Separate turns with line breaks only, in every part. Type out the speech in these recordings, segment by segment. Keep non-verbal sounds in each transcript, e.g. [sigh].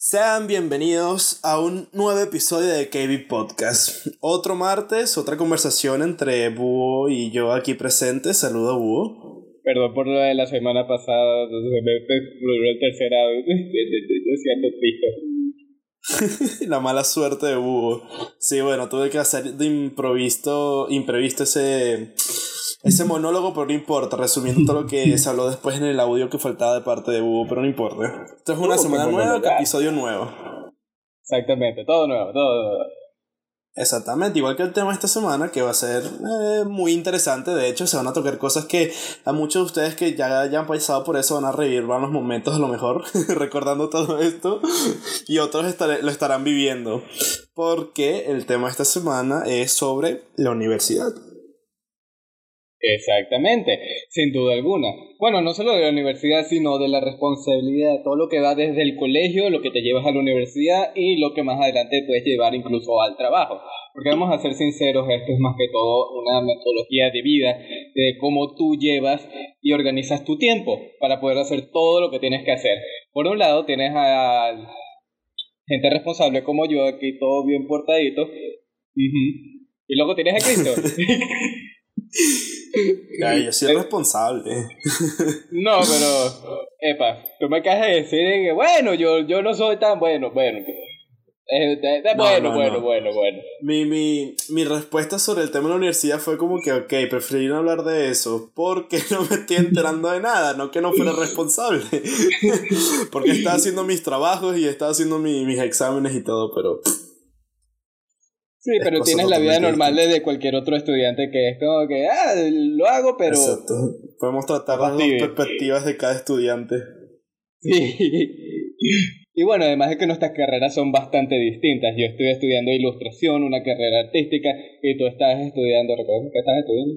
Sean bienvenidos a un nuevo episodio de KB Podcast. Otro martes, otra conversación entre Búho y yo aquí presente. Saludo, Búho.
Perdón por lo de la semana pasada, se me exploró el tercer audio. [laughs] [laughs]
la mala suerte de Búho. Sí, bueno, tuve que hacer de improvisto, imprevisto ese ese monólogo, pero no importa, resumiendo todo lo que [laughs] se habló después en el audio que faltaba de parte de Hugo, pero no importa. Esto es una semana nueva, episodio nuevo.
Exactamente, todo nuevo, todo nuevo.
Exactamente, igual que el tema de esta semana, que va a ser eh, muy interesante. De hecho, se van a tocar cosas que a muchos de ustedes que ya, ya han pasado por eso van a revivir los momentos a lo mejor, [laughs] recordando todo esto, y otros lo estarán viviendo. Porque el tema de esta semana es sobre la universidad.
Exactamente, sin duda alguna. Bueno, no solo de la universidad, sino de la responsabilidad, todo lo que va desde el colegio, lo que te llevas a la universidad y lo que más adelante puedes llevar incluso al trabajo. Porque vamos a ser sinceros, esto es más que todo una metodología de vida, de cómo tú llevas y organizas tu tiempo para poder hacer todo lo que tienes que hacer. Por un lado, tienes a gente responsable como yo, aquí todo bien portadito. Y luego tienes a Cristo. [laughs] [laughs]
Ay, yo soy responsable.
No, pero, epa, tú me acabas de decir que, bueno, yo, yo no soy tan bueno, bueno. bueno, bueno, bueno, bueno.
Mi, mi, mi respuesta sobre el tema de la universidad fue como que, ok, preferí no hablar de eso porque [laughs] no me estoy enterando de nada, no que no fuera responsable. [laughs] porque estaba haciendo mis trabajos y estaba haciendo mis exámenes y todo, pero
Sí, pero tienes la vida normal de cualquier otro estudiante que es como que, ah, lo hago, pero...
Exacto. Podemos tratar las dos perspectivas de cada estudiante.
Sí. Y bueno, además de que nuestras carreras son bastante distintas. Yo estoy estudiando ilustración, una carrera artística, y tú estás estudiando, ¿recuerdas qué estás estudiando?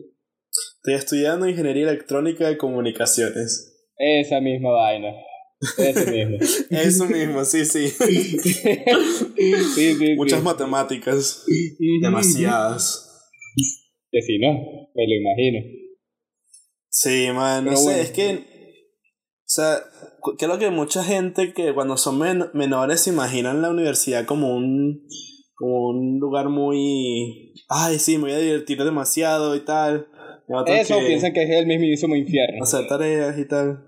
Estoy estudiando ingeniería electrónica de comunicaciones.
Esa misma vaina. Eso mismo.
Eso mismo, sí, sí. [laughs] Muchas matemáticas. Demasiadas.
Que sí, ¿no? Me lo imagino.
Sí, man, no sé, es que. O sea, creo que mucha gente que cuando son menores se imaginan la universidad como un. como un lugar muy. Ay, sí, me voy a divertir demasiado y tal.
Eso piensan que es el mismísimo infierno.
Hacer tareas y tal.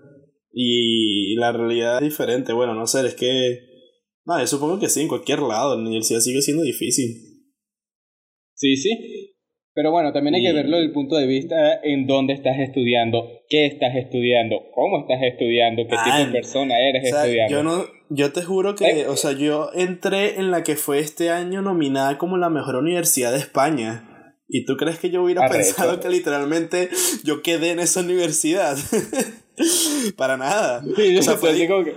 Y la realidad es diferente. Bueno, no sé, es que. No, yo supongo que sí, en cualquier lado. La universidad sigue siendo difícil.
Sí, sí. Pero bueno, también hay que verlo desde el punto de vista en dónde estás estudiando, qué estás estudiando, cómo estás estudiando, qué tipo de persona eres estudiando.
Yo, no, yo te juro que, ¿Eh? o sea, yo entré en la que fue este año nominada como la mejor universidad de España. ¿Y tú crees que yo hubiera pensado que literalmente yo quedé en esa universidad? [laughs] [laughs] Para nada.
Sí, o sea, fue,
como que...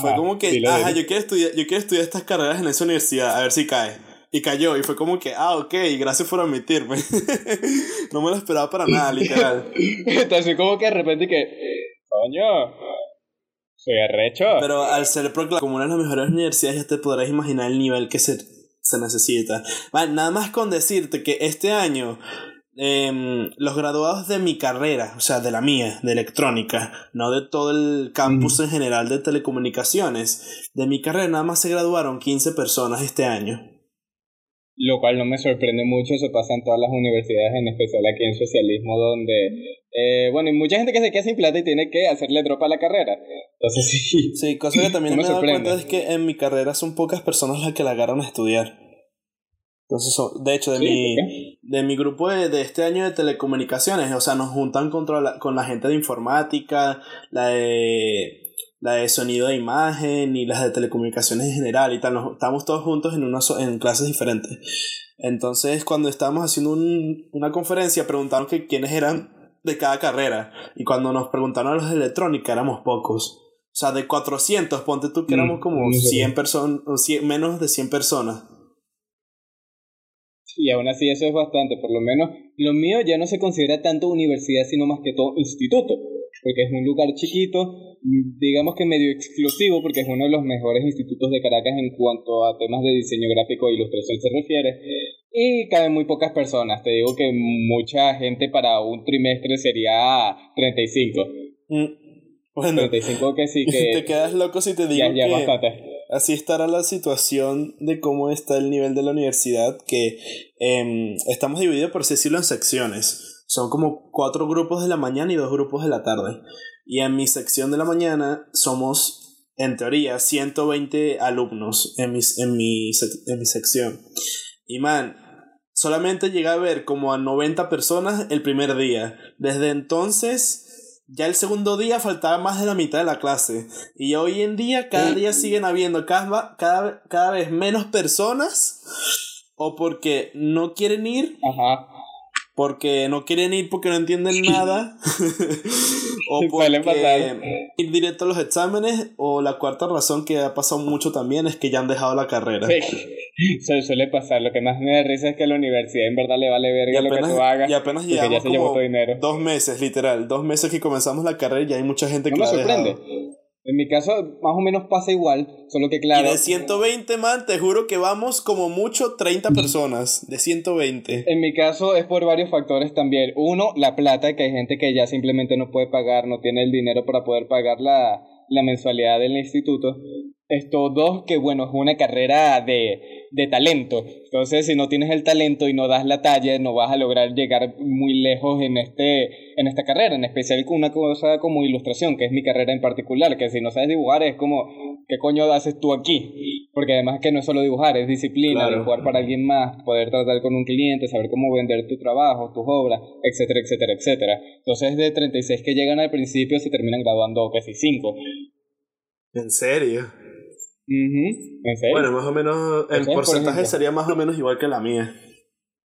fue como que, ajá, yo quiero, estudiar, yo quiero estudiar estas carreras en esa universidad, a ver si cae. Y cayó, y fue como que, ah, ok, gracias por admitirme. [laughs] no me lo esperaba para nada, literal. [laughs]
Entonces, como que de repente que, coño, soy arrecho.
Pero al ser proclamado como una de las mejores universidades, ya te podrás imaginar el nivel que se, se necesita. nada más con decirte que este año Em, los graduados de mi carrera, o sea, de la mía, de electrónica, no de todo el campus en general de telecomunicaciones, de mi carrera nada más se graduaron 15 personas este año.
Lo cual no me sorprende mucho, eso pasa en todas las universidades, en especial aquí en socialismo, donde, eh, bueno, hay mucha gente que se queda sin plata y tiene que hacerle drop a la carrera. Entonces [laughs] sí.
Sí, cosa que también me, me da cuenta es que en mi carrera son pocas personas las que la agarran a estudiar. Entonces, de hecho, de, mi, de mi grupo de, de, este año de telecomunicaciones, o sea, nos juntan contra la, con la gente de informática, la de, la de sonido de imagen y las de telecomunicaciones en general y tal. Nos, estamos todos juntos en, una, en clases diferentes. Entonces, cuando estábamos haciendo un, una conferencia, preguntaron que quiénes eran de cada carrera. Y cuando nos preguntaron a los de electrónica, éramos pocos. O sea, de 400, ponte tú que éramos mm, como 100 personas, menos de 100 personas.
Y aún así eso es bastante, por lo menos lo mío ya no se considera tanto universidad, sino más que todo instituto, porque es un lugar chiquito, digamos que medio exclusivo, porque es uno de los mejores institutos de Caracas en cuanto a temas de diseño gráfico e ilustración se refiere, y caben muy pocas personas, te digo que mucha gente para un trimestre sería 35.
Mm.
Bueno, 35 que sí [laughs] que...
Te quedas loco si te digo que así estará la situación de cómo está el nivel de la universidad, que em, estamos divididos, por así decirlo, en secciones. Son como cuatro grupos de la mañana y dos grupos de la tarde. Y en mi sección de la mañana somos, en teoría, 120 alumnos en, mis, en, mi, en mi sección. Y man, solamente llegué a ver como a 90 personas el primer día. Desde entonces, ya el segundo día faltaba más de la mitad de la clase. Y hoy en día, cada día siguen habiendo cada, cada, cada vez menos personas. O porque no quieren ir.
Ajá
porque no quieren ir porque no entienden nada [laughs] o porque ir directo a los exámenes o la cuarta razón que ha pasado mucho también es que ya han dejado la carrera
Se suele pasar lo que más me da risa es que a la universidad en verdad le vale verga lo que tú hagas
y apenas llevamos como dos meses literal dos meses que comenzamos la carrera y ya hay mucha gente que
no me sorprende en mi caso, más o menos pasa igual, solo que claro.
Y de 120, man, te juro que vamos como mucho 30 personas. De 120.
En mi caso es por varios factores también. Uno, la plata, que hay gente que ya simplemente no puede pagar, no tiene el dinero para poder pagar la, la mensualidad del instituto. Esto, dos, que bueno, es una carrera de, de talento. Entonces, si no tienes el talento y no das la talla, no vas a lograr llegar muy lejos en, este, en esta carrera, en especial con una cosa como ilustración, que es mi carrera en particular, que si no sabes dibujar es como, ¿qué coño haces tú aquí? Porque además que no es solo dibujar, es disciplina, dibujar para alguien más, poder tratar con un cliente, saber cómo vender tu trabajo, tus obras, etcétera, etcétera, etcétera. Entonces, de 36 que llegan al principio, se terminan graduando casi 5.
¿En serio?
Bueno,
más o menos, el porcentaje sería más o menos igual que la mía.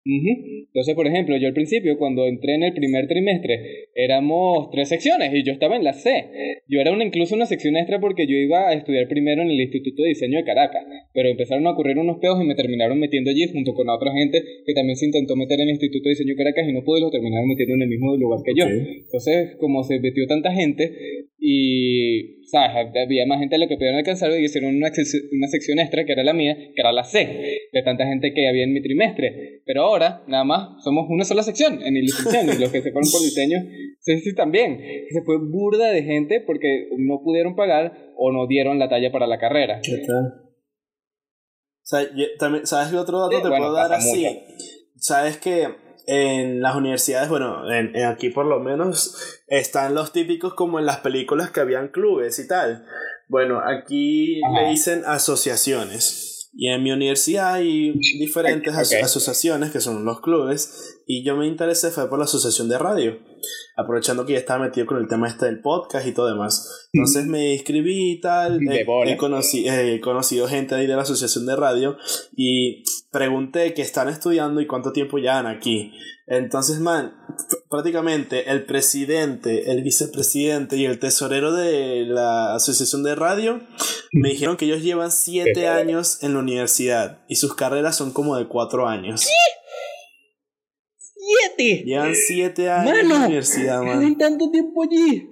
Entonces, por ejemplo, yo al principio, cuando entré en el primer trimestre, éramos tres secciones y yo estaba en la C. Yo era una, incluso una sección extra porque yo iba a estudiar primero en el Instituto de Diseño de Caracas, pero empezaron a ocurrir unos peos y me terminaron metiendo allí junto con otra gente que también se intentó meter en el Instituto de Diseño de Caracas y no pude, lo terminaron metiendo en el mismo lugar que yo. Entonces, como se metió tanta gente y ¿sabes? Había más gente de lo que pudieron alcanzar y hicieron una, una sección extra que era la mía, que era la C, de tanta gente que había en mi trimestre. Pero ahora, nada más, somos una sola sección en el licenciado y los que se fueron por diseño, sí, sí, también. Se fue burda de gente porque no pudieron pagar o no dieron la talla para la carrera.
¿Sabes qué otro dato te puedo dar así? Sabes que en las universidades, bueno, en, aquí por lo menos, están los típicos como en las películas que habían clubes y tal. Bueno, aquí le dicen asociaciones. Y en mi universidad hay diferentes asociaciones que son los clubes. Y yo me interesé fue por la asociación de radio. Aprovechando que ya estaba metido con el tema este del podcast y todo demás. Entonces me inscribí y tal. He, he conocido gente ahí de la asociación de radio. Y pregunté qué están estudiando y cuánto tiempo llevan aquí. Entonces, man, prácticamente el presidente, el vicepresidente y el tesorero de la asociación de radio me dijeron que ellos llevan siete años en la universidad y sus carreras son como de cuatro años.
¿Siete?
Llevan siete años en la universidad, man.
tanto tiempo allí?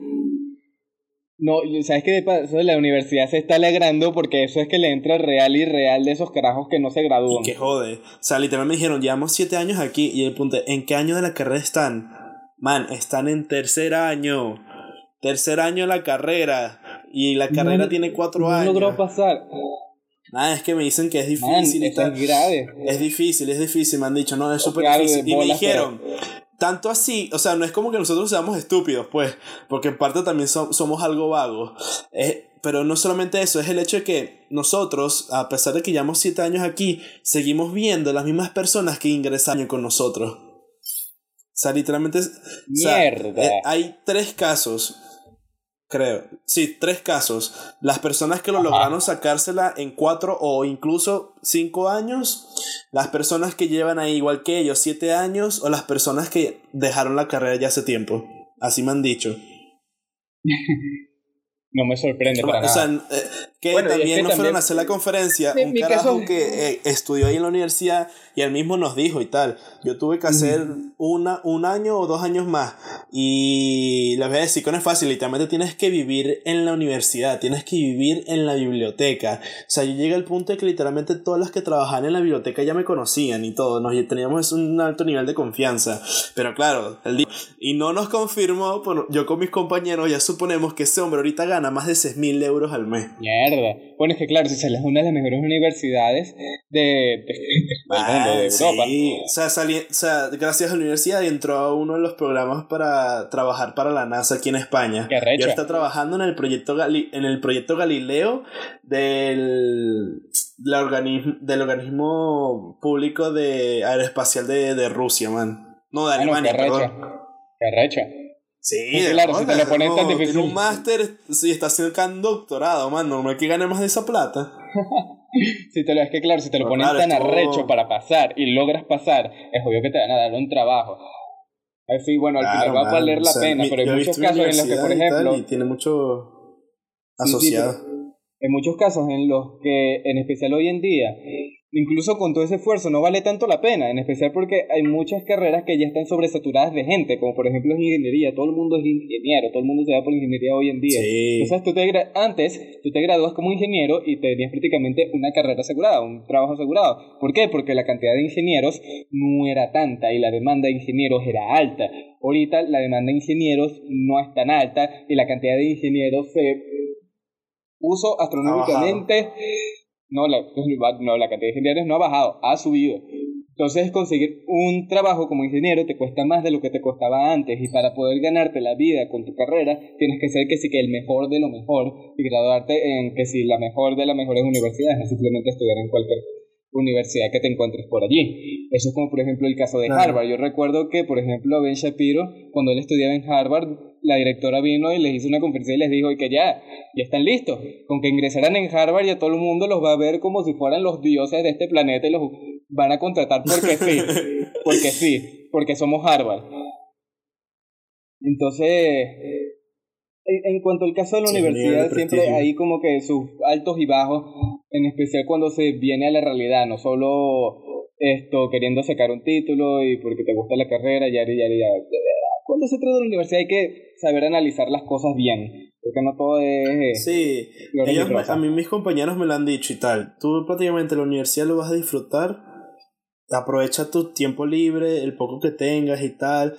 No, ¿sabes qué? Eso de la universidad se está alegrando porque eso es que le entra real y real de esos carajos que no se gradúan.
Que jode. O sea, literalmente me dijeron, llevamos siete años aquí y el punto, ¿en qué año de la carrera están? Man, están en tercer año. Tercer año de la carrera. Y la carrera tiene cuatro años.
No logró pasar.
Nada, es que me dicen que es difícil.
es grave.
Es difícil, es difícil. Me han dicho, no, es súper difícil. Y me dijeron, tanto así, o sea, no es como que nosotros seamos estúpidos, pues, porque en parte también somos algo vagos. pero no solamente eso, es el hecho de que nosotros, a pesar de que llevamos siete años aquí, seguimos viendo las mismas personas que ingresaron con nosotros. O sea, literalmente.
Mierda.
Eh, hay tres casos Creo. Sí, tres casos. Las personas que lo lograron sacársela en cuatro o incluso cinco años. Las personas que llevan ahí igual que ellos siete años. O las personas que dejaron la carrera ya hace tiempo. Así me han dicho. [laughs]
no me sorprende para
o Sea, eh, que también nos fueron a hacer la conferencia, un carajo que eh, estudió ahí en la universidad y él mismo nos dijo y tal. Yo tuve que hacer una, un año o dos años más y les voy a decir que no es fácil, literalmente tienes que vivir en la universidad, tienes que vivir en la biblioteca. O sea, yo llegué al punto de que literalmente todas las que trabajaban en la biblioteca ya me conocían y todo, nos teníamos un alto nivel de confianza. Pero claro, el día, y no nos confirmó, yo con mis compañeros ya suponemos que ese hombre ahorita gana más de 6 mil euros al mes.
Mierda. Bueno, es que claro, si es una de las mejores universidades de, de,
ah, Europa. Sí. O, sea, o sea, gracias a la universidad entró a uno de los programas para trabajar para la NASA aquí en España.
Qué y
está trabajando en el proyecto, en el proyecto Galileo del, la organismo, del organismo público de aeroespacial de, de Rusia, man. No, de Alemania, perdón.
Qué recha.
Sí,
claro, si te lo pones tan difícil.
Tiene un máster, sí, está haciendo un doctorado, man. Normal que gane más de esa plata. [laughs]
si te lo, es que claro, si te lo pones tan arrecho para pasar y logras pasar, es obvio que te van a dar un trabajo. Así, bueno, al final va a valer la pena, pero hay muchos casos en los que, por ejemplo.
Y, tiene mucho asociado.
en muchos casos en los que, en especial hoy en día, incluso con todo ese esfuerzo no vale tanto la pena, en especial porque hay muchas carreras que ya están sobresaturadas de gente, como por ejemplo ingeniería, todo el mundo es ingeniero, todo el mundo se va por ingeniería hoy en día. Entonces tú te antes tú te gradúas como ingeniero y tenías prácticamente una carrera asegurada, un trabajo asegurado. ¿Por qué? Porque la cantidad de ingenieros no era tanta y la demanda de ingenieros era alta. Ahorita la demanda de ingenieros no es tan alta y la cantidad de ingenieros se uso astronómicamente no la, no, la cantidad de ingenieros no ha bajado, ha subido. Entonces conseguir un trabajo como ingeniero te cuesta más de lo que te costaba antes y para poder ganarte la vida con tu carrera tienes que ser que sí que el mejor de lo mejor y graduarte en que si la mejor de las mejores universidades, no simplemente estudiar en cualquier universidad que te encuentres por allí. Eso es como por ejemplo el caso de Harvard. Yo recuerdo que por ejemplo Ben Shapiro, cuando él estudiaba en Harvard, la directora vino y les hizo una conferencia y les dijo que ya, ya están listos. Con que ingresaran en Harvard y a todo el mundo los va a ver como si fueran los dioses de este planeta y los van a contratar porque sí. [laughs] Porque sí, porque somos Harvard. Entonces, en cuanto al caso de la universidad, siempre hay como que sus altos y bajos, en especial cuando se viene a la realidad, no solo esto queriendo sacar un título y porque te gusta la carrera, ya, ya, ya. Cuando se trata de la universidad hay que saber analizar las cosas bien, porque no todo es...
Sí, a mí mis compañeros me lo han dicho y tal, tú prácticamente la universidad lo vas a disfrutar aprovecha tu tiempo libre, el poco que tengas y tal.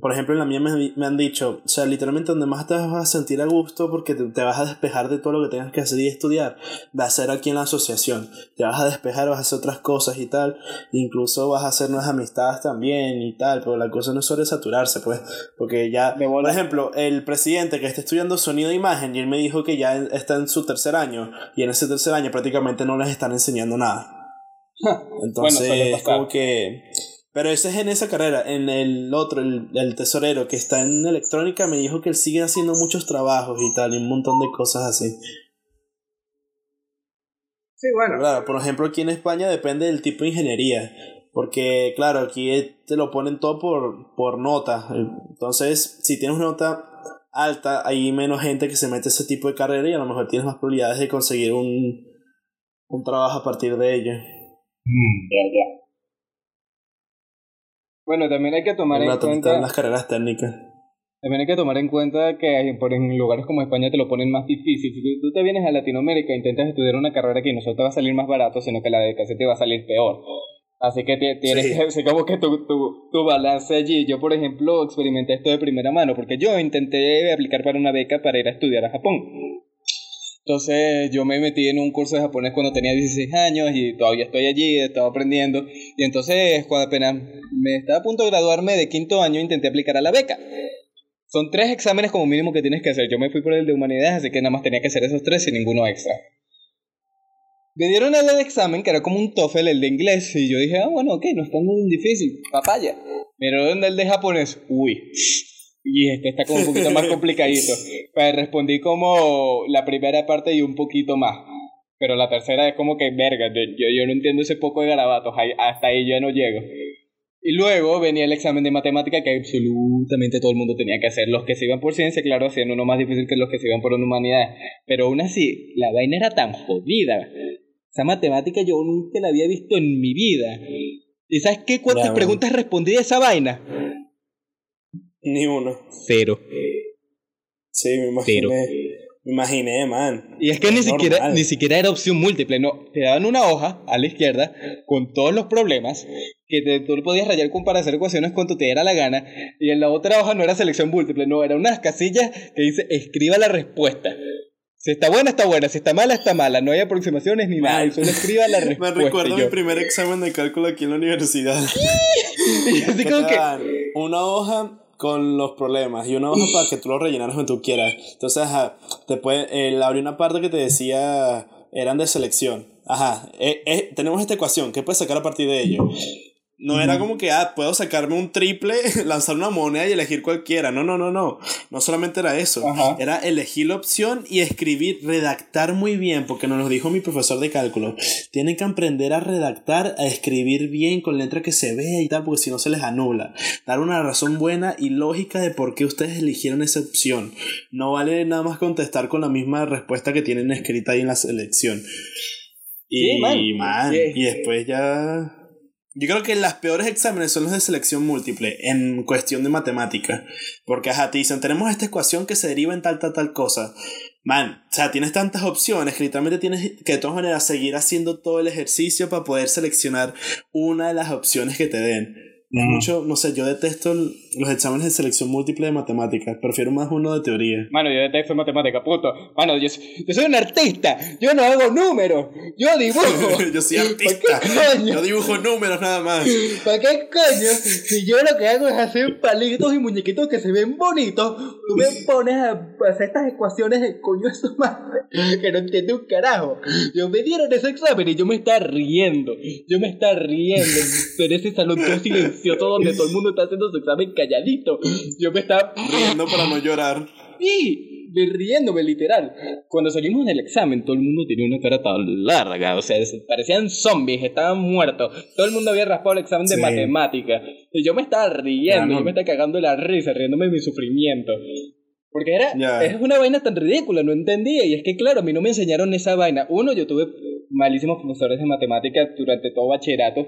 por ejemplo, en la mía me, han dicho, o sea, literalmente donde más te vas a sentir a gusto porque te, vas a despejar de todo lo que tengas que hacer y estudiar, va a ser aquí en la asociación. Te vas a despejar, vas a hacer otras cosas y tal. Incluso vas a hacer nuevas amistades también y tal, pero la cosa no es sobresaturarse, pues, porque ya, por ejemplo, el presidente que está estudiando sonido e imagen y él me dijo que ya está en su tercer año y en ese tercer año prácticamente no les están enseñando nada. [laughs] Entonces, como que. Pero ese es en esa carrera. En el otro, el, tesorero que está en electrónica, me dijo que él sigue haciendo muchos trabajos y tal, y un montón de cosas así.
Sí, bueno.
Claro, por ejemplo, aquí en España depende del tipo de ingeniería. Porque, claro, aquí te lo ponen todo por, por nota. Entonces, si tienes una nota alta, hay menos gente que se mete a ese tipo de carrera y a lo mejor tienes más probabilidades de conseguir un, un trabajo a partir de ello.
Mm, ya, ya. Bueno, también hay que tomar en cuenta.
las carreras técnicas.
También hay que tomar en cuenta que por en lugares como España te lo ponen más difícil. Si tú te vienes a Latinoamérica e intentas estudiar una carrera que no solo te va a salir más barato, sino que la de casi te va a salir peor. Así que tienes que ser como que tu, tu, tu balance allí. Yo, por ejemplo, experimenté esto de primera mano, porque yo intenté aplicar para una beca para ir a estudiar a Japón. Entonces yo me metí en un curso de japonés cuando tenía 16 años y todavía estoy allí, estaba aprendiendo. Y entonces cuando apenas me estaba a punto de graduarme de quinto año intenté aplicar a la beca. Son tres exámenes como mínimo que tienes que hacer. Yo me fui por el de humanidades, así que nada más tenía que hacer esos tres y ninguno extra. Me dieron el examen que era como un TOEFL, el de inglés, y yo dije, ah, bueno, ok, no está muy difícil, papaya. Pero el de japonés, uy, y este está como un poquito más [laughs] complicadito. Pues respondí como la primera parte y un poquito más. Pero la tercera es como que, verga, yo, yo no entiendo ese poco de garabatos, hasta ahí yo no llego. Y luego venía el examen de matemática que absolutamente todo el mundo tenía que hacer. Los que se iban por ciencia, claro, hacían uno más difícil que los que se iban por humanidad. Pero aún así, la vaina era tan jodida. Esa matemática yo nunca la había visto en mi vida. ¿Y sabes qué? ¿Cuántas preguntas respondí de esa vaina?
Ni uno.
Cero.
Sí, me imaginé. Me imaginé, man.
Y es que ni siquiera, ni siquiera era opción múltiple, no. Te daban una hoja a la izquierda con todos los problemas que te, tú podías rayar con para hacer ecuaciones cuando te diera la gana. Y en la otra hoja no era selección múltiple, no, era unas casillas que dice escriba la respuesta. Si está buena, está buena. Si está mala, está mala. No hay aproximaciones ni nada. Y solo escriba la [laughs] respuesta.
Me recuerdo mi primer examen de cálculo aquí en la universidad. [laughs] y así como que... Una hoja con los problemas y una hoja para que tú lo rellenaras cuando tú quieras. Entonces, ajá, te puede, él abrió una parte que te decía eran de selección. Ajá, eh, eh, tenemos esta ecuación, ¿qué puedes sacar a partir de ello? No era como que, ah, puedo sacarme un triple, [laughs] lanzar una moneda y elegir cualquiera. No, no, no, no. No solamente era eso. Era elegir la opción y escribir, redactar muy bien, porque nos lo dijo mi profesor de cálculo. Tienen que aprender a redactar, a escribir bien con letra que se vea y tal, porque si no se les anula. Dar una razón buena y lógica de por qué ustedes eligieron esa opción. No vale nada más contestar con la misma respuesta que tienen escrita ahí en la selección. Y, man, y después ya yo creo que las peores exámenes son los de selección múltiple en cuestión de matemática. Porque, ajá, te dicen, tenemos esta ecuación que se deriva en tal, tal, tal cosa. Man, o sea, tienes tantas opciones que literalmente tienes que de todas maneras seguir haciendo todo el ejercicio para poder seleccionar una de las opciones que te den. Mucho, no sé, yo detesto los exámenes de selección múltiple de matemáticas. Prefiero más uno de teoría.
Mano, yo detesto matemática, puto. Mano, yo, yo soy un artista. Yo no hago números. Yo dibujo. [laughs]
yo soy artista. Yo dibujo números nada más. [laughs]
¿Para qué coño? Si yo lo que hago es hacer palitos y muñequitos que se ven bonitos, tú me pones a hacer estas ecuaciones de coño esto más que no entiendo un carajo. Yo me dieron ese examen y yo me estaba riendo. Yo me estaba riendo en ese salón todo todo donde todo el mundo está haciendo su examen calladito. Yo me estaba
riendo para no llorar.
Sí, riéndome literal. Cuando salimos del examen, todo el mundo tenía una cara tan larga, o sea, parecían zombies, estaban muertos. Todo el mundo había raspado el examen de matemática. Y yo me estaba riendo, yo me estaba cagando la risa, riéndome de mi sufrimiento. Porque era, es una vaina tan ridícula, no entendía. Y es que, claro, a mí no me enseñaron esa vaina. Uno, yo tuve malísimos profesores de matemática durante todo bachillerato.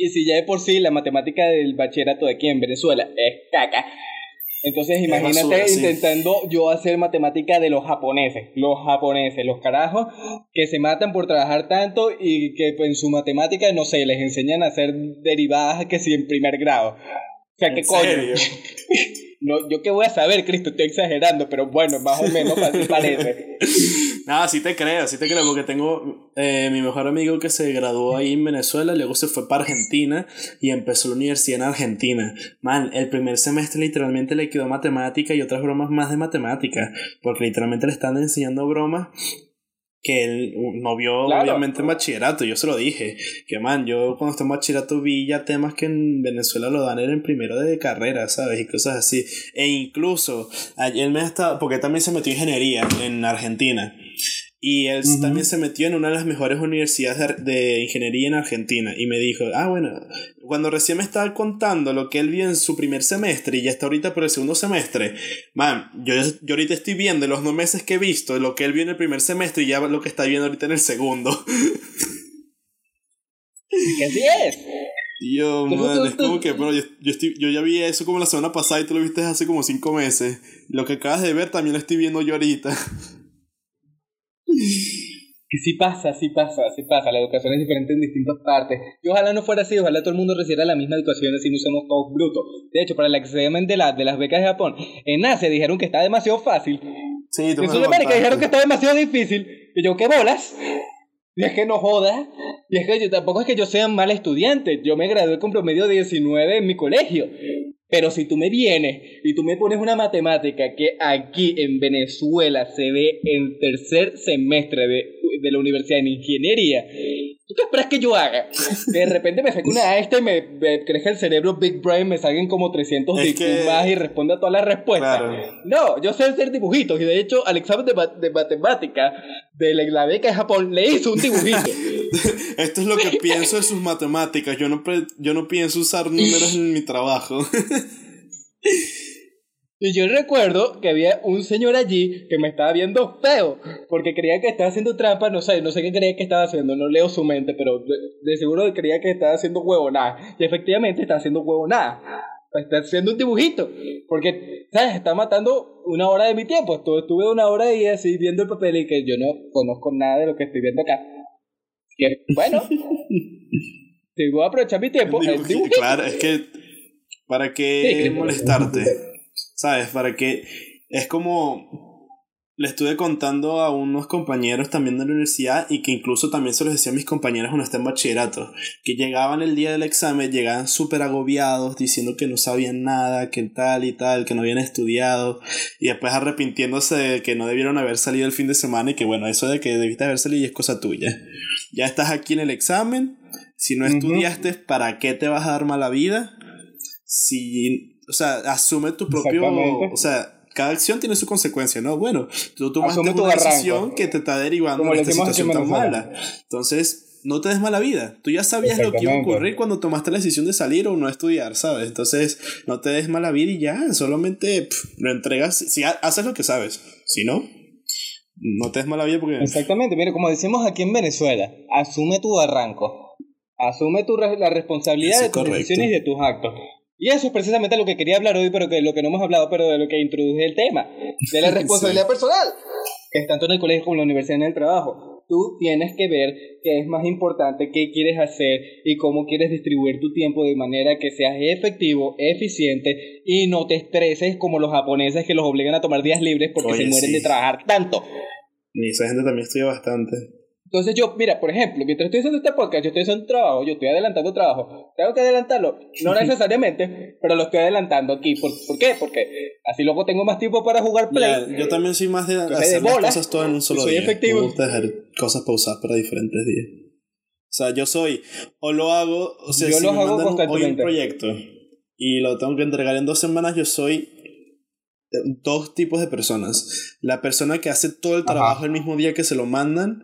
Y si ya de por sí la matemática del bachillerato de aquí en Venezuela es caca, entonces imagínate intentando yo hacer matemática de los japoneses, los japoneses, los carajos que se matan por trabajar tanto y que en su matemática, no sé, les enseñan a hacer derivadas que si en primer grado. O sea, ¿qué coño? [laughs] no, yo qué voy a saber, Cristo, estoy exagerando, pero bueno, más o menos así [laughs] parece.
Nada, sí te creo, sí te creo, porque tengo eh, mi mejor amigo que se graduó ahí en Venezuela, luego se fue para Argentina y empezó la universidad en Argentina. Man, el primer semestre literalmente le quedó matemática y otras bromas más de matemática, porque literalmente le están enseñando bromas que él no vio obviamente en bachillerato, yo se lo dije, que man, yo cuando estaba en bachillerato vi ya temas que en Venezuela lo dan en primero de carrera, ¿sabes? Y cosas así. E incluso, él me está, porque también se metió en ingeniería en Argentina. Y él también se metió en una de las mejores universidades de, ingeniería en Argentina. Y me dijo, ah, bueno, cuando recién me estaba contando lo que él vio en su primer semestre y ya está ahorita por el segundo semestre, man, yo, yo ahorita estoy viendo los dos meses que he visto lo que él vio en el primer semestre y ya lo que está viendo ahorita en el segundo.
¿Qué así es?
Yo, man, es como que, pero yo, yo, estoy, yo ya vi eso como la semana pasada y tú lo viste hace como cinco meses. Lo que acabas de ver también lo estoy viendo yo ahorita.
Que sí pasa, sí pasa, sí pasa. La educación es diferente en distintas partes. Y ojalá no fuera así, ojalá todo el mundo recibiera la misma educación, así no somos todos brutos. De hecho, para el examen de, la, de las becas de Japón, en Asia dijeron que está demasiado fácil.
Sí,
en Sudamérica dijeron que está demasiado difícil. Y yo, ¿qué bolas? Y es que no joda. Y es que yo tampoco es que yo sea un mal estudiante. Yo me gradué con promedio de 19 en mi colegio. Pero si tú me vienes y tú me pones una matemática que aquí en Venezuela se ve en tercer semestre de, de la universidad en ingeniería, ¿tú qué esperas que yo haga? de repente me saque una [laughs] esta y me, crezca el cerebro Big Brain, me salgan como 300 es más y responda a todas las respuestas. No, yo sé hacer dibujitos y de hecho al examen de, de matemática de la beca de Japón le hizo un dibujito. [laughs]
Esto es lo que pienso de sus matemáticas. Yo no, yo no pienso usar números en mi trabajo. [laughs]
Y yo recuerdo que había un señor allí que me estaba viendo feo, porque creía que estaba haciendo trampa, no sé, no sé qué creía que estaba haciendo, no leo su mente, pero de, seguro creía que estaba haciendo huevonada. Y efectivamente estaba haciendo huevonada. Está haciendo un dibujito, porque, ¿sabes? Está matando una hora de mi tiempo. Estuve, una hora ahí así viendo el papel y que yo no conozco nada de lo que estoy viendo acá. Y bueno, [laughs] si voy a aprovechar mi tiempo.
Claro, es que, ¿para qué molestarte? ¿Sabes? Para que es como le estuve contando a unos compañeros también de la universidad y que incluso también se los decía a mis compañeros cuando estén en bachillerato, que llegaban el día del examen, llegaban súper agobiados diciendo que no sabían nada, que tal y tal, que no habían estudiado y después arrepintiéndose de que no debieron haber salido el fin de semana y que bueno, eso de que debiste haber salido es cosa tuya. Ya estás aquí en el examen, si no estudiaste, ¿para qué te vas a dar mala vida? Si o sea, asume tu propio, o sea, cada acción tiene su consecuencia, ¿no? Bueno, tú tomaste una decisión que te está derivando de esta situación tan mala. Entonces, no te des mala vida. Tú ya sabías lo que iba a ocurrir cuando tomaste la decisión de salir o no estudiar, ¿sabes? Entonces, no te des mala vida y ya, solamente lo entregas, si haces lo que sabes, si no, no te des mala vida porque...
Exactamente, mira, como decimos aquí en Venezuela, asume tu barranco. Asume tu la responsabilidad de tus decisiones y de tus actos. Y eso es precisamente lo que quería hablar hoy, pero que lo que no hemos hablado, pero de lo que introduje el tema, de la [laughs] responsabilidad personal, que es tanto en el colegio como en la universidad en el trabajo. Tú tienes que ver qué es más importante, qué quieres hacer y cómo quieres distribuir tu tiempo de manera que seas efectivo, eficiente y no te estreses como los japoneses que los obligan a tomar días libres porque se mueren de trabajar tanto.
Y esa gente también estudia bastante.
Entonces yo, mira, por ejemplo, mientras estoy haciendo este podcast, yo estoy haciendo trabajo, yo estoy adelantando trabajo. Tengo que adelantarlo, no necesariamente, pero lo estoy adelantando aquí. ¿Por, ¿por qué? Porque así luego tengo más tiempo para jugar play.
yo también soy más de hacer las cosas todas en un solo soy día. Efectivo. Me gusta dejar cosas pausadas para diferentes días. O sea, yo soy, o lo hago, o sea, yo si me hago mandan hoy un proyecto y lo tengo que entregar en dos semanas, yo soy dos tipos de personas. La persona que hace todo el trabajo el mismo día que se lo mandan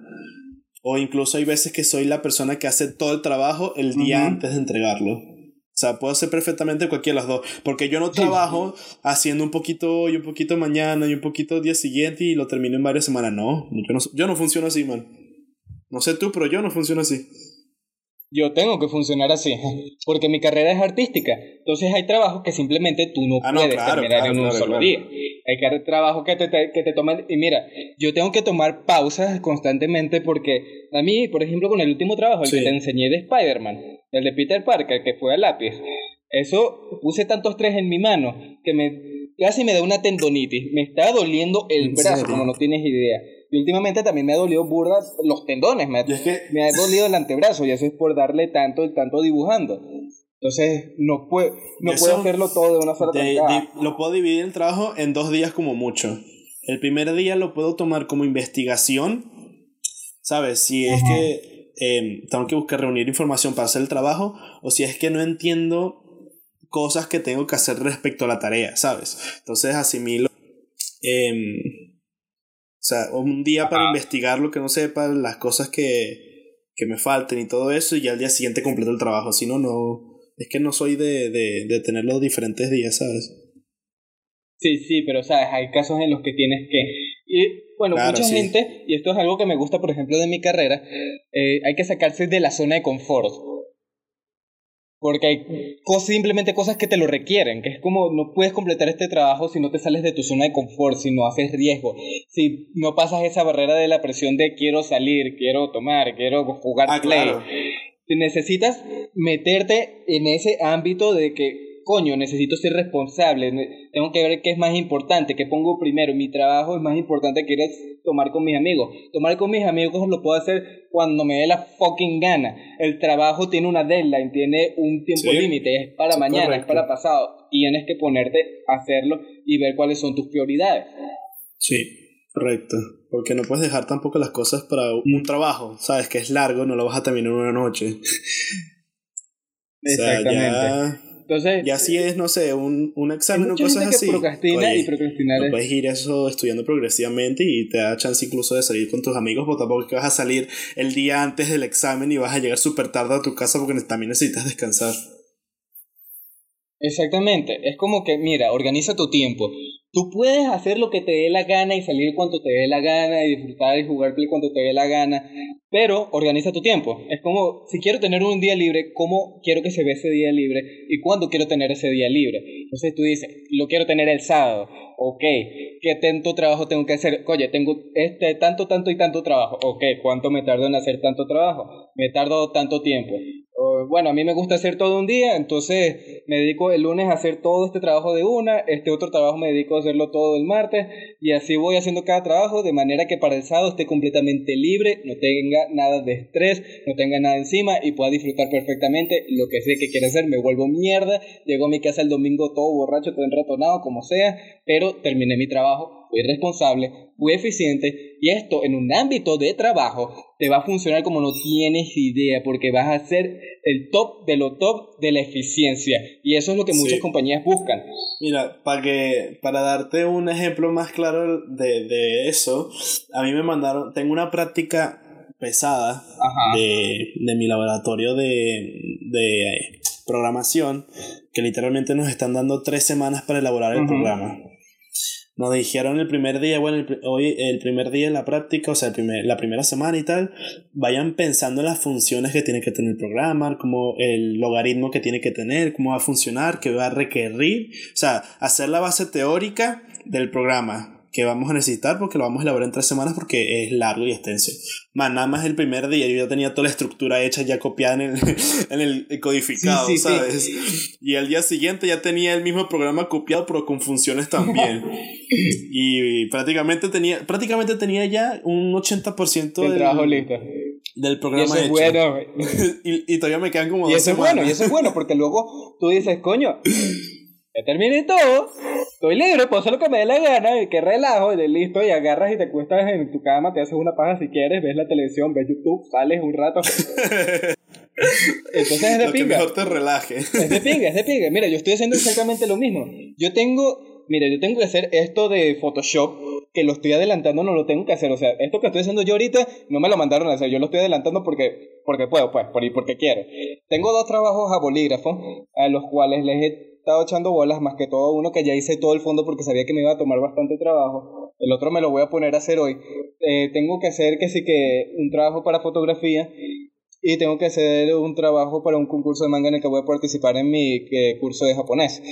o incluso hay veces que soy la persona que hace todo el trabajo el día antes de entregarlo. O sea, puedo hacer perfectamente cualquiera de las dos. Porque yo no trabajo haciendo un poquito hoy, un poquito mañana y un poquito el día siguiente y lo termino en varias semanas. No, yo no, yo no funciono así, man. No sé tú, pero yo no funciono así
yo tengo que funcionar así, [laughs] porque mi carrera es artística. Entonces hay trabajos que simplemente tú no ah, puedes terminar en un solo día. Hay trabajos que te, que te toman... Y mira, yo tengo que tomar pausas constantemente porque a mí, por ejemplo, con el último trabajo, el que te enseñé de Spider-Man, el de Peter Parker, que fue a lápiz, eso puse tantos tres en mi mano que me casi me da una tendonitis. Me está doliendo el brazo, como no tienes idea. Y últimamente también me ha dolido burda los tendones, me, me ha dolido el [laughs] antebrazo y eso es por darle tanto, tanto dibujando. Entonces, no, puedo, no puedo hacerlo todo de una sola de,
Lo puedo dividir el trabajo en dos días como mucho. El primer día lo puedo tomar como investigación, ¿sabes? Si es que em, tengo que buscar reunir información para hacer el trabajo o si es que no entiendo cosas que tengo que hacer respecto a la tarea, ¿sabes? Entonces asimilo eh, o sea, un día para investigar lo que no sepa, las cosas que, que me falten y todo eso, y ya al día siguiente completo el trabajo. Si no, no. Es que no soy de, de, de tener los diferentes días, ¿sabes?
Sí, sí, pero sabes, hay casos en los que tienes que. Y bueno, mucha gente, y esto es algo que me gusta, por ejemplo, de mi carrera, eh, hay que sacarse de la zona de confort. Porque hay simplemente cosas que te lo requieren, que es como no puedes completar este trabajo si no te sales de tu zona de confort, si no haces riesgo, si no pasas esa barrera de la presión de quiero salir, quiero tomar, quiero jugar ah, play. Necesitas meterte en ese ámbito de que coño, necesito ser responsable, tengo que ver qué es más importante, qué pongo primero, mi trabajo es más importante que ir a tomar con mis amigos. Tomar con mis amigos lo puedo hacer cuando me dé la fucking gana. El trabajo tiene una deadline, tiene un tiempo límite, es para mañana, es para pasado. Tienes que ponerte a hacerlo y ver cuáles son tus prioridades.
Sí, correcto. Porque no puedes dejar tampoco las cosas para un trabajo, sabes que es largo, no lo vas a terminar en una noche. [laughs] Exactamente
Entonces,
y así es, no sé, un, un examen o cosas así.
procrastina y procrastinar.
puedes ir eso estudiando progresivamente y te da chance incluso de salir con tus amigos, pero tampoco que vas a salir el día antes del examen y vas a llegar súper tarde a tu casa porque también necesitas descansar.
Exactamente, es como que, mira, organiza tu tiempo. Tú puedes hacer lo que te dé la gana y salir cuando te dé la gana y disfrutar y jugar play cuando te dé la gana, pero organiza tu tiempo. Es como, si quiero tener un día libre, ¿cómo quiero que se ve ese día libre y cuándo quiero tener ese día libre? Entonces tú dices, lo quiero tener el sábado, ok, ¿qué tanto trabajo tengo que hacer? Oye, tengo este tanto, tanto y tanto trabajo, ok, ¿cuánto me tardo en hacer tanto trabajo? Me tardo tanto tiempo bueno, a mí me gusta hacer todo un día, entonces me dedico el lunes a hacer todo este trabajo de una, este otro trabajo me dedico a hacerlo todo el martes y así voy haciendo cada trabajo de manera que para el sábado esté completamente libre, no tenga nada de estrés, no tenga nada encima y pueda disfrutar perfectamente lo que sé que quiere hacer, me vuelvo mierda, llego a mi casa el domingo todo borracho, todo enratonado, como sea, pero terminé mi trabajo, fui responsable, fui eficiente y esto en un ámbito de trabajo te va a funcionar como no tienes idea porque vas a ser el top de lo top de la eficiencia y eso es lo que muchas compañías buscan.
Mira, para que para darte un ejemplo más claro de, de eso, a mí me mandaron, tengo una práctica pesada de, de, mi laboratorio de, de programación que literalmente nos están dando tres semanas para elaborar el programa. Nos dijeron el primer día, bueno, el, hoy el primer día en la práctica, o sea, el la primera semana y tal, vayan pensando en las funciones que tiene que tener el programa, como el logaritmo que tiene que tener, cómo va a funcionar, qué va a requerir, o sea, hacer la base teórica del programa que vamos a necesitar porque lo vamos a elaborar en tres semanas porque es largo y extenso. Man, nada más el primer día yo ya tenía toda la estructura hecha ya copiada en el, [laughs] en el codificado, ¿sabes? Y al día siguiente ya tenía el mismo programa copiado pero con funciones también. y prácticamente tenía, prácticamente tenía ya un 80%
del, trabajo listo.
Del programa y eso
Es bueno. [laughs]
y, y, todavía me quedan como
y eso es bueno, y eso es bueno porque luego tú dices, coño, ya terminé todo, estoy libre, puedo hacer lo que me dé la gana, y que relajo, y de listo, y agarras y te acuestas en tu cama, te haces una paja si quieres, ves la televisión, ves YouTube, sales un rato. [laughs] Entonces es de
lo
pinga.
Que mejor te relaje.
Es de pinga, es de pinga. Mira, yo estoy haciendo exactamente lo mismo. Yo tengo, mira, yo tengo que hacer esto de Photoshop, que lo estoy adelantando, no lo tengo que hacer. O sea, esto que estoy haciendo yo ahorita, no me lo mandaron a hacer, yo lo estoy adelantando porque, porque puedo, pues, porque quiero. Tengo dos trabajos a bolígrafo, a los cuales les he estado echando bolas, más que todo uno que ya hice todo el fondo porque sabía que me iba a tomar bastante trabajo. El otro me lo voy a poner a hacer hoy. Eh, tengo que hacer que sí que un trabajo para fotografía y tengo que hacer un trabajo para un concurso de manga en el que voy a participar en mi eh, curso de japonés.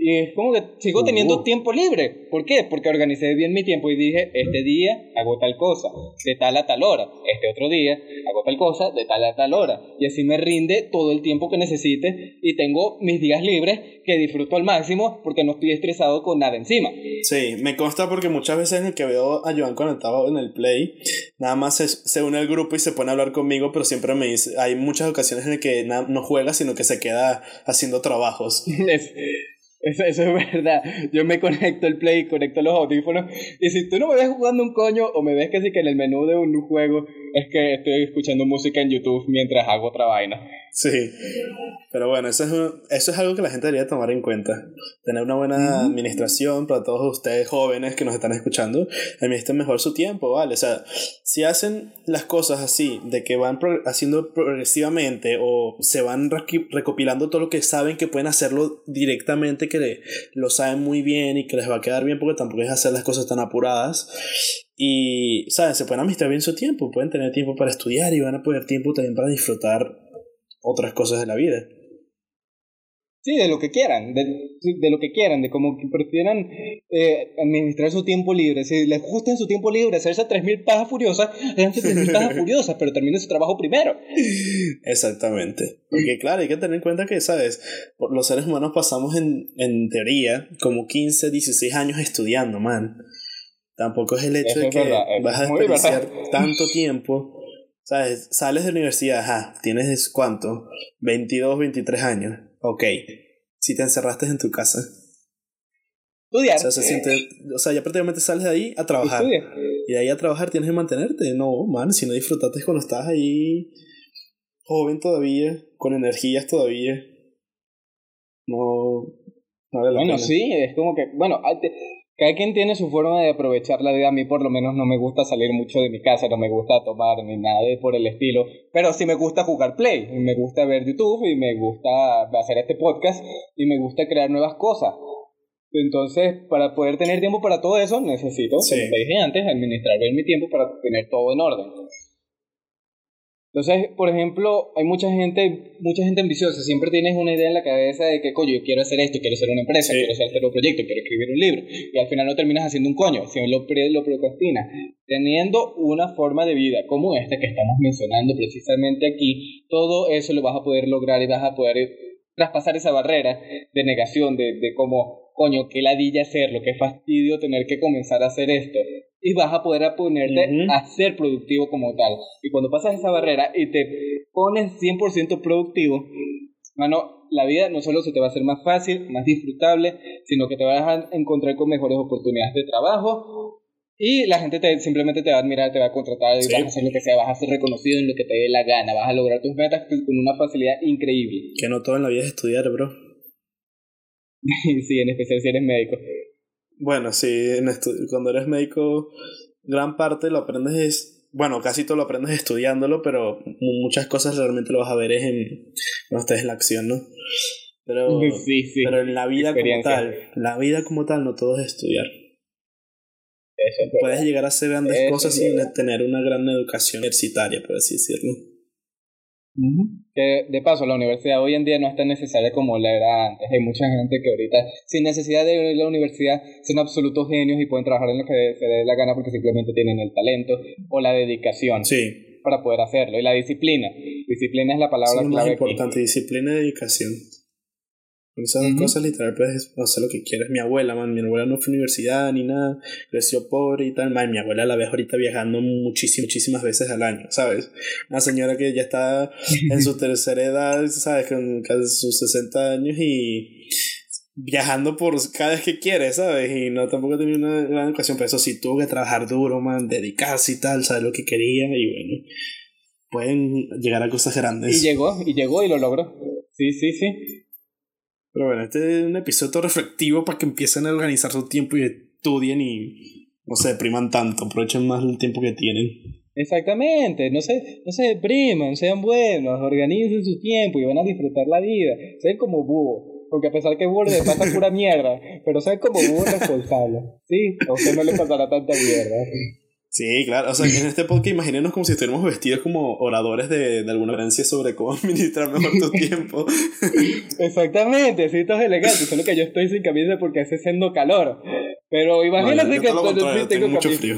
Y es como que sigo teniendo tiempo libre. ¿Por qué? Porque organicé bien mi tiempo y dije, este día hago tal cosa, de tal a tal hora. Este otro día hago tal cosa, de tal a tal hora. Y así me rinde todo el tiempo que necesite y tengo mis días libres que disfruto al máximo porque no estoy estresado con nada encima.
Sí, me consta porque muchas veces en el que veo a Joan conectado en el play, nada más se, se une al grupo y se pone a hablar conmigo, pero siempre me dice, hay muchas ocasiones en las que no juega, sino que se queda haciendo trabajos. [laughs]
Eso, eso, es verdad. Yo me conecto el play, conecto los audífonos. Y si tú no me ves jugando un coño o me ves casi que en el menú de un juego, es que estoy escuchando música en YouTube mientras hago otra vaina.
Sí. Pero bueno, eso es, eso es algo que la gente debería tomar en cuenta. Tener una buena administración para todos ustedes jóvenes que nos están escuchando. Administren mejor su tiempo, ¿vale? O sea, si hacen las cosas así, de que van haciendo progresivamente o se van recopilando todo lo que saben que pueden hacerlo directamente, que lo saben muy bien y que les va a quedar bien porque tampoco es hacer las cosas tan apuradas. Y, ¿saben? Se pueden administrar bien su tiempo, pueden tener tiempo para estudiar y van a poder tiempo también para disfrutar otras cosas de la vida.
Sí, de lo que quieran, de, de lo que quieran, de cómo prefieran eh, administrar su tiempo libre. Si les gusta en su tiempo libre hacerse 3.000 pajas furiosas, háganse 3.000 pajas [laughs] furiosas, pero terminen su trabajo primero.
Exactamente. Porque claro, hay que tener en cuenta que, ¿sabes? Los seres humanos pasamos en, en teoría como 15, 16 años estudiando, man. Tampoco es el hecho de que vas a desperdiciar [laughs] tanto tiempo ¿Sabes? Sales de la universidad, ajá, tienes cuánto? 22, 23 años. Ok. Si te encerraste en tu casa.
Estudiar.
O sea, se siente, o sea, ya prácticamente sales de ahí a trabajar. Y de ahí a trabajar tienes que mantenerte. No, man, si no disfrutaste cuando estás ahí joven todavía, con energías todavía. No, no vale la
Bueno, sí, es como que, bueno, te- cada quien tiene su forma de aprovechar la vida. A mí por lo menos no me gusta salir mucho de mi casa, no me gusta tomar ni nada de por el estilo. Pero sí me gusta jugar Play, y me gusta ver YouTube, y me gusta hacer este podcast, y me gusta crear nuevas cosas. Entonces, para poder tener tiempo para todo eso, necesito,
Sí.
como te dije antes, administrar bien mi tiempo para tener todo en orden. Entonces, por ejemplo, hay mucha gente, mucha gente ambiciosa, siempre tienes una idea en la cabeza de que, coño, yo quiero hacer esto, quiero hacer una empresa,
Sí.
quiero hacer un proyecto, quiero escribir un libro, y al final no terminas haciendo un coño, sino lo, lo procrastinas. Teniendo una forma de vida como esta que estamos mencionando precisamente aquí, todo eso lo vas a poder lograr y vas a poder traspasar esa barrera de negación, de, de cómo, coño, qué ladilla hacerlo, qué fastidio tener que comenzar a hacer esto. Y vas a poder ponerte a ser productivo como tal. Y cuando pasas esa barrera y te pones 100% productivo, mano, la vida no solo se te va a hacer más fácil, más disfrutable, sino que te vas a encontrar con mejores oportunidades de trabajo. Y la gente te, simplemente te va a admirar, te va a contratar y vas a hacer lo que sea, vas a ser reconocido en lo que te dé la gana, vas a lograr tus metas con una facilidad increíble.
Que no todo en la vida es estudiar, bro. [laughs]
sí, en especial si eres médico.
Bueno, sí, en cuando eres médico, gran parte lo aprendes es, bueno, casi todo lo aprendes estudiándolo, pero mu- muchas cosas realmente lo vas a ver es en, cuando estés en la acción, ¿no? Pero, [laughs]
sí, sí.
pero en la vida como tal, la vida como tal no todo es estudiar.
Eso.
Puedes llegar a hacer grandes cosas sin tener una gran educación universitaria, por así decirlo.
Que de paso, la universidad hoy en día no es tan necesaria como la era antes. Hay mucha gente que ahorita, sin necesidad de ir a la universidad, son absolutos genios y pueden trabajar en lo que se les dé la gana porque simplemente tienen el talento o la dedicación
Sí,
para poder hacerlo. Y la disciplina. Disciplina es la palabra
es
clave aquí.
importante, disciplina y dedicación. Con esas dos
Ujú.
cosas literal puedes hacer lo que quieras. Mi abuela, man, mi abuela no fue a universidad ni nada, creció pobre y tal, man, mi abuela la ves ahorita viajando muchísimas, muchísimas veces al año, ¿sabes? Una señora que ya está en su [laughs] tercera edad, ¿sabes? Con casi sus 60 años y viajando por cada vez que quiere, ¿sabes? Y no tampoco tenía una gran educación, pero eso sí, tuvo que trabajar duro, man, dedicarse y tal, saber lo que quería y bueno, pueden llegar a cosas grandes.
Y llegó, y llegó y lo logró. Sí, sí, sí.
Pero bueno, este es un episodio reflectivo para que empiecen a organizar su tiempo y estudien y no se depriman tanto, aprovechen más el tiempo que tienen.
Exactamente, no se, no se depriman, sean buenos, organicen su tiempo y van a disfrutar la vida. Sean como búho, porque a pesar que búho le pasa pura mierda, pero sean como búho responsable. Sí, a usted no le pasará tanta mierda.
Sí, claro, o sea, en este podcast imaginémonos como si estuviéramos vestidos como oradores de, de alguna herencia sobre cómo [laughs] administrar mejor tu tiempo. [laughs]
Exactamente, sí, todos elegantes, solo que yo estoy sin camisa porque hace siendo calor. Pero imagínate
No,
que
todo
cuando sí tengo
tengo mucho
camisa.
frío.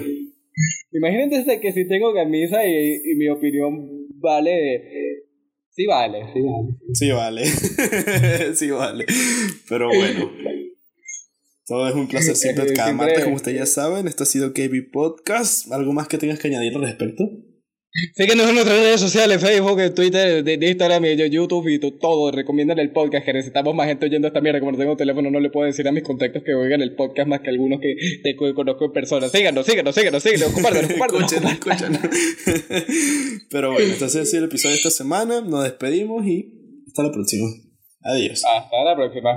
Imagínate que si tengo camisa y, y mi opinión vale. Sí vale, sí vale.
Sí, vale. [laughs] sí, vale. Pero bueno. Todo es un placer [laughs] siempre cada martes, como ustedes ya saben. Esto ha sido KB Podcast. ¿Algo más que tengas que añadir al respecto?
Síguenos en nuestras redes sociales, Facebook, Twitter, de, de Instagram y YouTube y to- todo. Recomiendan el podcast, que necesitamos más gente oyendo esta mierda. Como no tengo teléfono, no le puedo decir a mis contactos que oigan el podcast más que algunos que te co- conozco en persona. Síganos, síganos, síganos, síganos, compártanos, [laughs] compártanos.
Escuchen, escuchen. [laughs] Pero bueno, entonces ha sido el episodio de esta semana. Nos despedimos y hasta la próxima. Adiós.
Hasta la próxima.